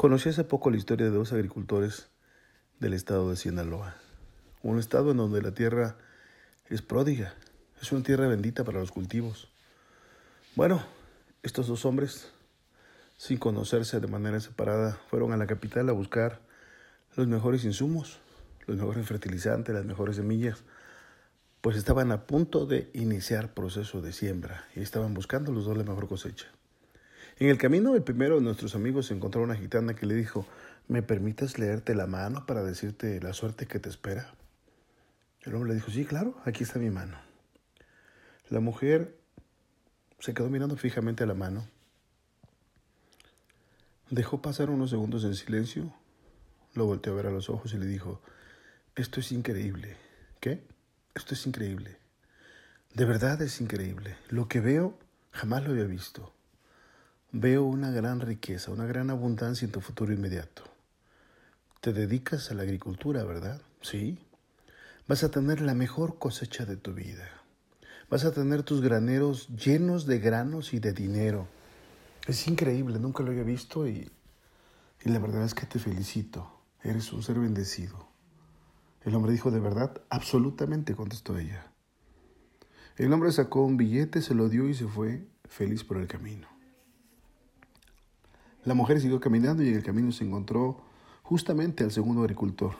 Conocí hace poco la historia de dos agricultores del estado de Sinaloa, un estado en donde la tierra es pródiga, es una tierra bendita para los cultivos. Bueno, estos dos hombres, sin conocerse de manera separada, fueron a la capital a buscar los mejores insumos, los mejores fertilizantes, las mejores semillas, pues estaban a punto de iniciar proceso de siembra y estaban buscando los dos la mejor cosecha. En el camino, el primero de nuestros amigos encontró una gitana que le dijo, ¿me permites leerte la mano para decirte la suerte que te espera? El hombre le dijo, sí, claro, aquí está mi mano. La mujer se quedó mirando fijamente a la mano. Dejó pasar unos segundos en silencio, lo volteó a ver a los ojos y le dijo, esto es increíble. ¿Qué? Esto es increíble. De verdad es increíble. Lo que veo jamás lo había visto. Veo una gran riqueza, una gran abundancia en tu futuro inmediato. Te dedicas a la agricultura, ¿verdad? Sí. Vas a tener la mejor cosecha de tu vida. Vas a tener tus graneros llenos de granos y de dinero. Es increíble, nunca lo había visto y, y la verdad es que te felicito. Eres un ser bendecido. El hombre dijo, ¿de verdad? Absolutamente, contestó ella. El hombre sacó un billete, se lo dio y se fue feliz por el camino. La mujer siguió caminando y en el camino se encontró justamente al segundo agricultor.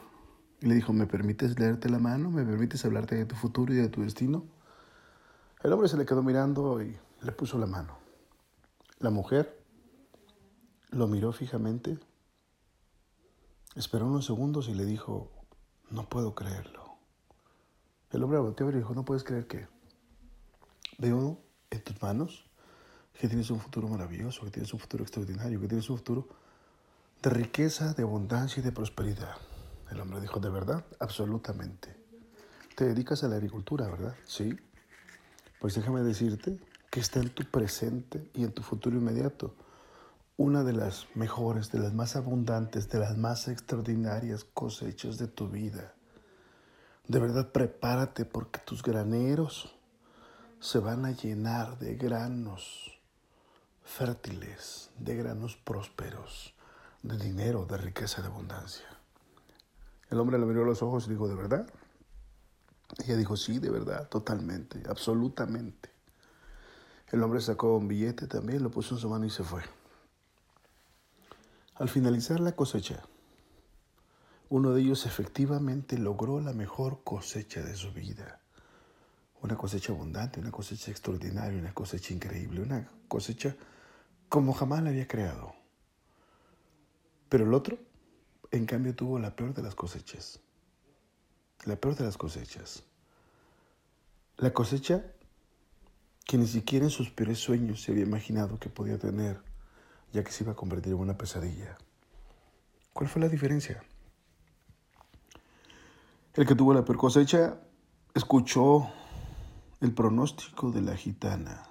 Y le dijo, ¿me permites leerte la mano? ¿Me permites hablarte de tu futuro y de tu destino? El hombre se le quedó mirando y le puso la mano. La mujer lo miró fijamente, esperó unos segundos y le dijo, no puedo creerlo. El hombre volteó y le dijo, no puedes creer que veo en tus manos que tienes un futuro maravilloso, que tienes un futuro extraordinario, que tienes un futuro de riqueza, de abundancia y de prosperidad. El hombre dijo, ¿de verdad? Absolutamente. Te dedicas a la agricultura, ¿verdad? Sí. Pues déjame decirte que está en tu presente y en tu futuro inmediato una de las mejores, de las más abundantes, de las más extraordinarias cosechas de tu vida. De verdad, prepárate porque tus graneros se van a llenar de granos fértiles, de granos prósperos, de dinero, de riqueza, de abundancia. El hombre le miró los ojos y dijo, ¿de verdad? Ella dijo, sí, de verdad, totalmente, absolutamente. El hombre sacó un billete también, lo puso en su mano y se fue. Al finalizar la cosecha, uno de ellos efectivamente logró la mejor cosecha de su vida. Una cosecha abundante, una cosecha extraordinaria, una cosecha increíble, una cosecha como jamás la había creado. Pero el otro, en cambio, tuvo la peor de las cosechas. La peor de las cosechas. La cosecha que ni siquiera en sus peores sueños se había imaginado que podía tener, ya que se iba a convertir en una pesadilla. ¿Cuál fue la diferencia? El que tuvo la peor cosecha escuchó el pronóstico de la gitana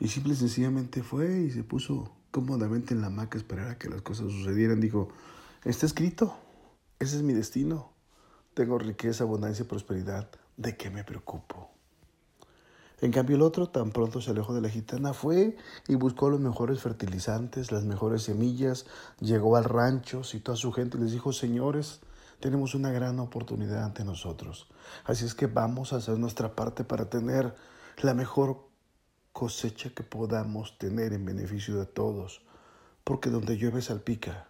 y simple y sencillamente fue y se puso cómodamente en la hamaca a esperar a que las cosas sucedieran. Dijo, está escrito, ese es mi destino. Tengo riqueza, abundancia y prosperidad. ¿De qué me preocupo? En cambio el otro tan pronto se alejó de la gitana, fue y buscó los mejores fertilizantes, las mejores semillas, llegó al rancho, citó a su gente y les dijo, señores, tenemos una gran oportunidad ante nosotros. Así es que vamos a hacer nuestra parte para tener la mejor cosecha que podamos tener en beneficio de todos, porque donde llueve salpica.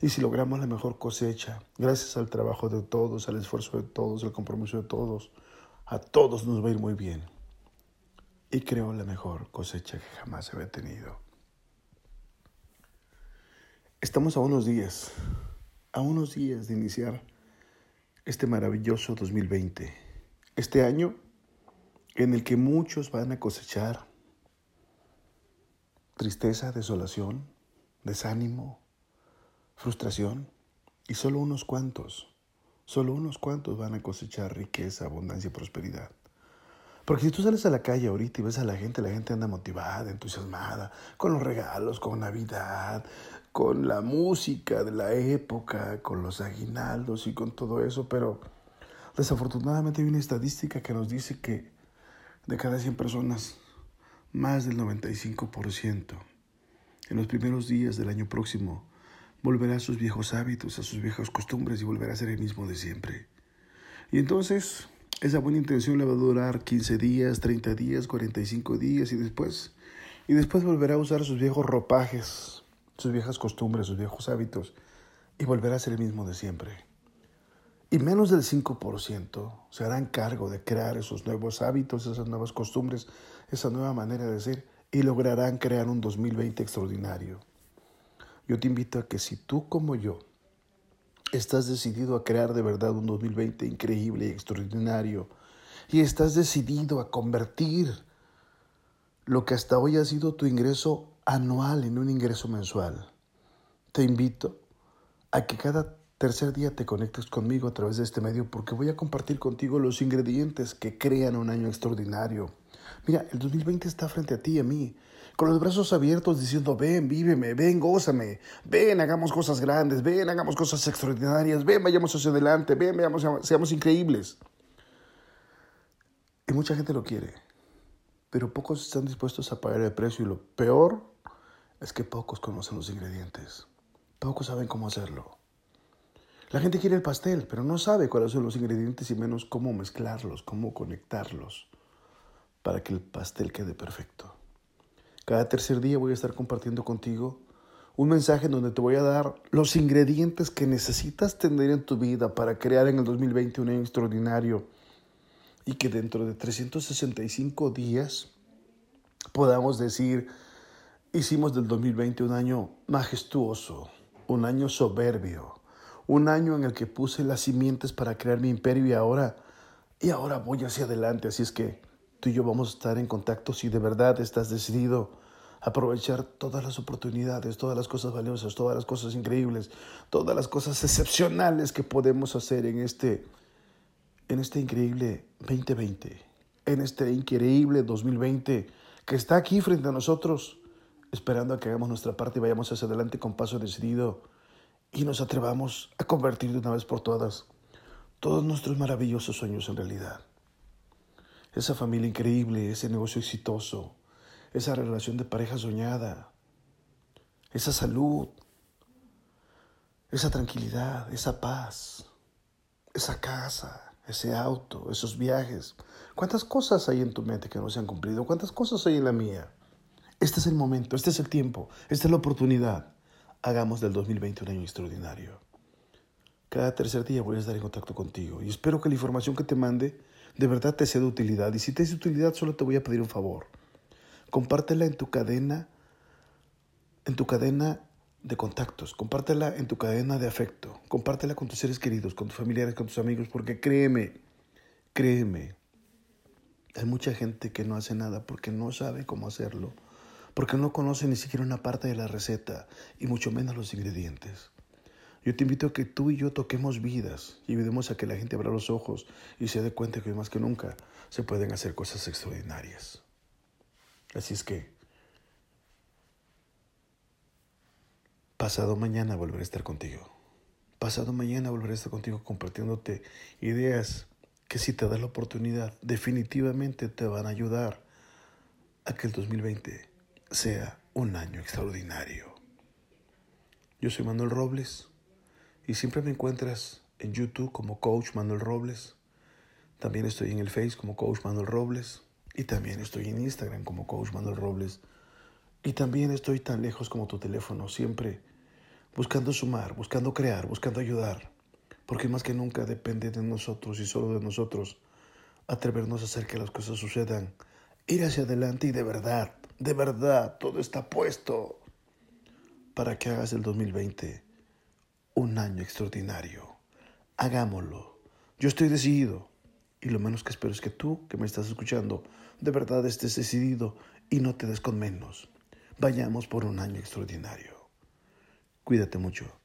Y si logramos la mejor cosecha, gracias al trabajo de todos, al esfuerzo de todos, al compromiso de todos, a todos nos va a ir muy bien. Y creo la mejor cosecha que jamás había tenido. Estamos a unos días, a unos días de iniciar este maravilloso 2020. Este año en el que muchos van a cosechar tristeza, desolación, desánimo, frustración, y solo unos cuantos, solo unos cuantos van a cosechar riqueza, abundancia y prosperidad. Porque si tú sales a la calle ahorita y ves a la gente, la gente anda motivada, entusiasmada, con los regalos, con Navidad, con la música de la época, con los aguinaldos y con todo eso, pero desafortunadamente hay una estadística que nos dice que de cada 100 personas, más del 95%, en los primeros días del año próximo, volverá a sus viejos hábitos, a sus viejas costumbres y volverá a ser el mismo de siempre. Y entonces, esa buena intención le va a durar 15 días, 30 días, 45 días y después, y después volverá a usar sus viejos ropajes, sus viejas costumbres, sus viejos hábitos y volverá a ser el mismo de siempre. Y menos del 5% se harán cargo de crear esos nuevos hábitos, esas nuevas costumbres, esa nueva manera de ser y lograrán crear un 2020 extraordinario. Yo te invito a que si tú como yo estás decidido a crear de verdad un 2020 increíble y extraordinario y estás decidido a convertir lo que hasta hoy ha sido tu ingreso anual en un ingreso mensual, te invito a que cada tercer día te conectes conmigo a través de este medio porque voy a compartir contigo los ingredientes que crean un año extraordinario. Mira, el 2020 está frente a ti y a mí, con los brazos abiertos diciendo, ven, víveme, ven, gózame, ven, hagamos cosas grandes, ven, hagamos cosas extraordinarias, ven, vayamos hacia adelante, ven, veamos, seamos increíbles. Y mucha gente lo quiere, pero pocos están dispuestos a pagar el precio y lo peor es que pocos conocen los ingredientes, pocos saben cómo hacerlo. La gente quiere el pastel, pero no sabe cuáles son los ingredientes y menos cómo mezclarlos, cómo conectarlos para que el pastel quede perfecto. Cada tercer día voy a estar compartiendo contigo un mensaje en donde te voy a dar los ingredientes que necesitas tener en tu vida para crear en el 2020 un año extraordinario y que dentro de 365 días podamos decir, hicimos del 2020 un año majestuoso, un año soberbio, un año en el que puse las simientes para crear mi imperio y ahora, y ahora voy hacia adelante. Así es que tú y yo vamos a estar en contacto si de verdad estás decidido a aprovechar todas las oportunidades, todas las cosas valiosas, todas las cosas increíbles, todas las cosas excepcionales que podemos hacer en este, en este increíble 2020, en este increíble 2020 que está aquí frente a nosotros, esperando a que hagamos nuestra parte y vayamos hacia adelante con paso decidido y nos atrevamos a convertir de una vez por todas todos nuestros maravillosos sueños en realidad. Esa familia increíble, ese negocio exitoso, esa relación de pareja soñada, esa salud, esa tranquilidad, esa paz, esa casa, ese auto, esos viajes. ¿Cuántas cosas hay en tu mente que no se han cumplido? ¿Cuántas cosas hay en la mía? Este es el momento, este es el tiempo, esta es la oportunidad hagamos del 2020 un año extraordinario. Cada tercer día voy a estar en contacto contigo y espero que la información que te mande de verdad te sea de utilidad. Y si te es de utilidad, solo te voy a pedir un favor. Compártela en tu cadena, en tu cadena de contactos, compártela en tu cadena de afecto, compártela con tus seres queridos, con tus familiares, con tus amigos, porque créeme, créeme, hay mucha gente que no hace nada porque no sabe cómo hacerlo porque no conoce ni siquiera una parte de la receta y mucho menos los ingredientes. Yo te invito a que tú y yo toquemos vidas y ayudemos a que la gente abra los ojos y se dé cuenta que más que nunca se pueden hacer cosas extraordinarias. Así es que pasado mañana volveré a estar contigo. Pasado mañana volveré a estar contigo compartiéndote ideas que si te das la oportunidad definitivamente te van a ayudar a que el 2020 sea un año extraordinario. Yo soy Manuel Robles y siempre me encuentras en YouTube como Coach Manuel Robles. También estoy en el Face como Coach Manuel Robles y también estoy en Instagram como Coach Manuel Robles. Y también estoy tan lejos como tu teléfono. Siempre buscando sumar, buscando crear, buscando ayudar, porque más que nunca depende de nosotros y solo de nosotros atrevernos a hacer que las cosas sucedan, ir hacia adelante y de verdad, de verdad, todo está puesto para que hagas el 2020 un año extraordinario. Hagámoslo. Yo estoy decidido y lo menos que espero es que tú, que me estás escuchando, de verdad estés decidido y no te des con menos. Vayamos por un año extraordinario. Cuídate mucho.